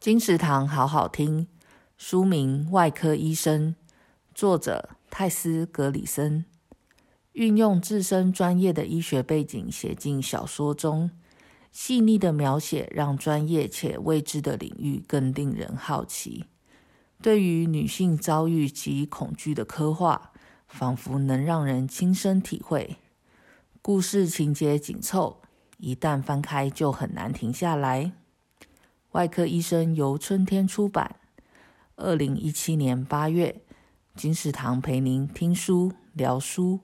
金石堂好好听，书名《外科医生》，作者泰斯·格里森，运用自身专业的医学背景写进小说中，细腻的描写让专业且未知的领域更令人好奇。对于女性遭遇及恐惧的刻画，仿佛能让人亲身体会。故事情节紧凑，一旦翻开就很难停下来。外科医生由春天出版，二零一七年八月，金石堂陪您听书聊书。